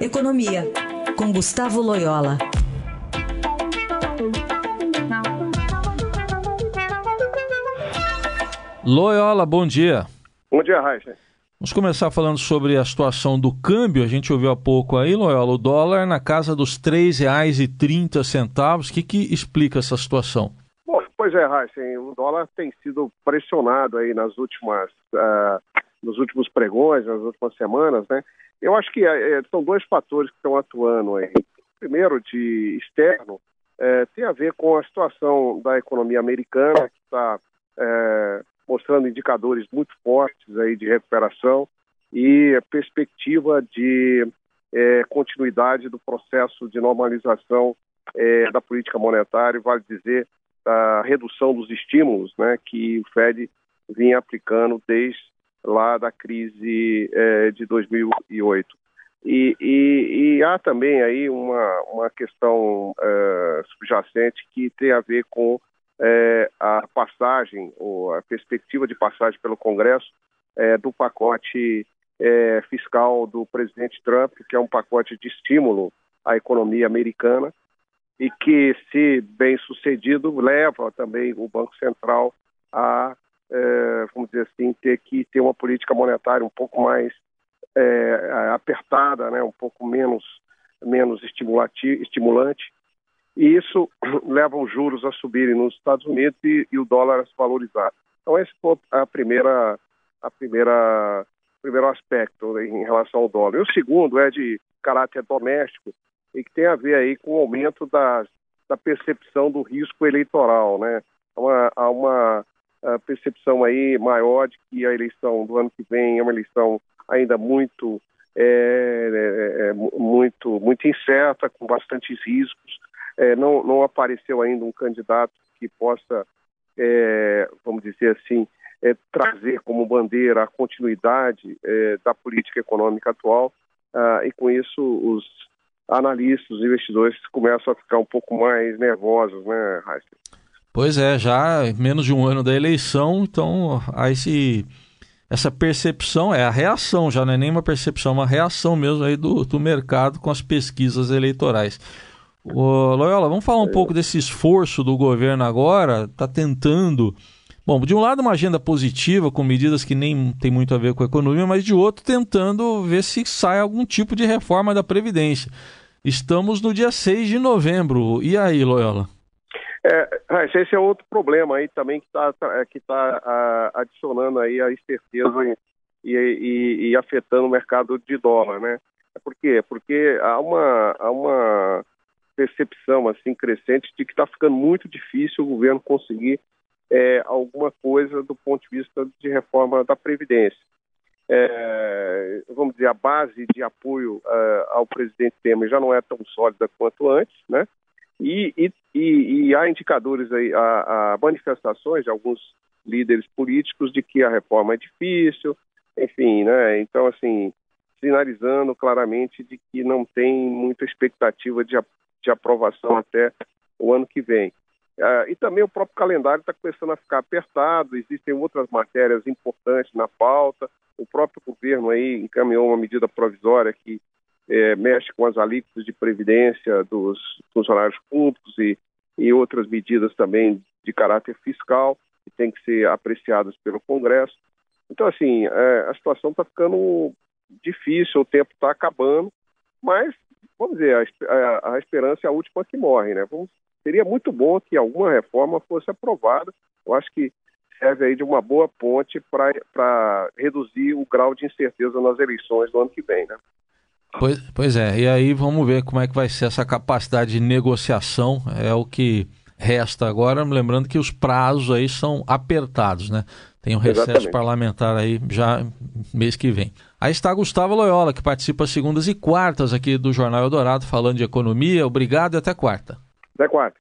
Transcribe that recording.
Economia, com Gustavo Loyola. Loyola, bom dia. Bom dia, Raíssa. Vamos começar falando sobre a situação do câmbio. A gente ouviu há pouco aí, Loyola, o dólar na casa dos R$ 3,30. O que, que explica essa situação? Bom, pois é, Raíssa, o dólar tem sido pressionado aí nas últimas, uh, nos últimos pregões, nas últimas semanas, né? Eu acho que uh, são dois fatores que estão atuando aí. Primeiro, de externo, uh, tem a ver com a situação da economia americana, que está mostrando indicadores muito fortes aí de recuperação e a perspectiva de é, continuidade do processo de normalização é, da política monetária, vale dizer, da redução dos estímulos né, que o Fed vinha aplicando desde lá da crise é, de 2008. E, e, e, há também aí uma, uma questão é, subjacente que tem a ver com é, a passagem, ou a perspectiva de passagem pelo Congresso é, do pacote é, fiscal do presidente Trump, que é um pacote de estímulo à economia americana e que, se bem sucedido, leva também o Banco Central a, é, vamos dizer assim, ter que ter uma política monetária um pouco mais é, apertada, né, um pouco menos, menos estimulante e isso leva os juros a subirem nos Estados Unidos e, e o dólar a se valorizar. Então esse foi a primeira, a primeira, primeiro aspecto em relação ao dólar. E o segundo é de caráter doméstico e que tem a ver aí com o aumento da, da percepção do risco eleitoral, né? Há uma, há uma percepção aí maior de que a eleição do ano que vem é uma eleição ainda muito é, é, é, muito muito incerta, com bastantes riscos é, não, não apareceu ainda um candidato que possa, é, vamos dizer assim, é, trazer como bandeira a continuidade é, da política econômica atual, ah, e com isso os analistas, os investidores começam a ficar um pouco mais nervosos, né, Raíssa? Pois é, já menos de um ano da eleição, então há esse, essa percepção, é a reação, já não é nem uma percepção, é uma reação mesmo aí do, do mercado com as pesquisas eleitorais. Ô, Loyola, vamos falar um é. pouco desse esforço do governo agora, está tentando. Bom, de um lado, uma agenda positiva, com medidas que nem tem muito a ver com a economia, mas de outro, tentando ver se sai algum tipo de reforma da Previdência. Estamos no dia 6 de novembro. E aí, Loyola? É, esse é outro problema aí também que está tá, é, que tá adicionando aí a incerteza e, e, e, afetando o mercado de dólar, né? Por quê? Porque há uma, há uma percepção assim crescente de que está ficando muito difícil o governo conseguir é, alguma coisa do ponto de vista de reforma da Previdência. É, vamos dizer, a base de apoio uh, ao presidente Temer já não é tão sólida quanto antes, né? E, e, e, e há indicadores aí, há, há, manifestações de alguns líderes políticos de que a reforma é difícil, enfim, né? Então, assim, sinalizando claramente de que não tem muita expectativa de, de aprovação até o ano que vem. Uh, e também o próprio calendário está começando a ficar apertado, existem outras matérias importantes na pauta, o próprio governo aí encaminhou uma medida provisória que é, mexe com as alíquotas de previdência dos funcionários públicos e, e outras medidas também de caráter fiscal que têm que ser apreciadas pelo Congresso. Então, assim, é, a situação está ficando difícil, o tempo está acabando, mas vamos dizer, a, a, a, esperança é a última que morre, né? Vamos, seria muito bom que alguma reforma fosse aprovada. Eu acho que serve aí de uma boa ponte para reduzir o grau de incerteza nas eleições do ano que vem, né? Pois, pois é, e aí vamos ver como é que vai ser essa capacidade de negociação, é o que resta agora, lembrando que os prazos aí são apertados, né? Tem um recesso Exatamente. parlamentar aí já mês que vem. Aí está Gustavo Loyola, que participa segundas e quartas aqui do Jornal Eldorado, falando de economia. Obrigado e até quarta. Até quarta.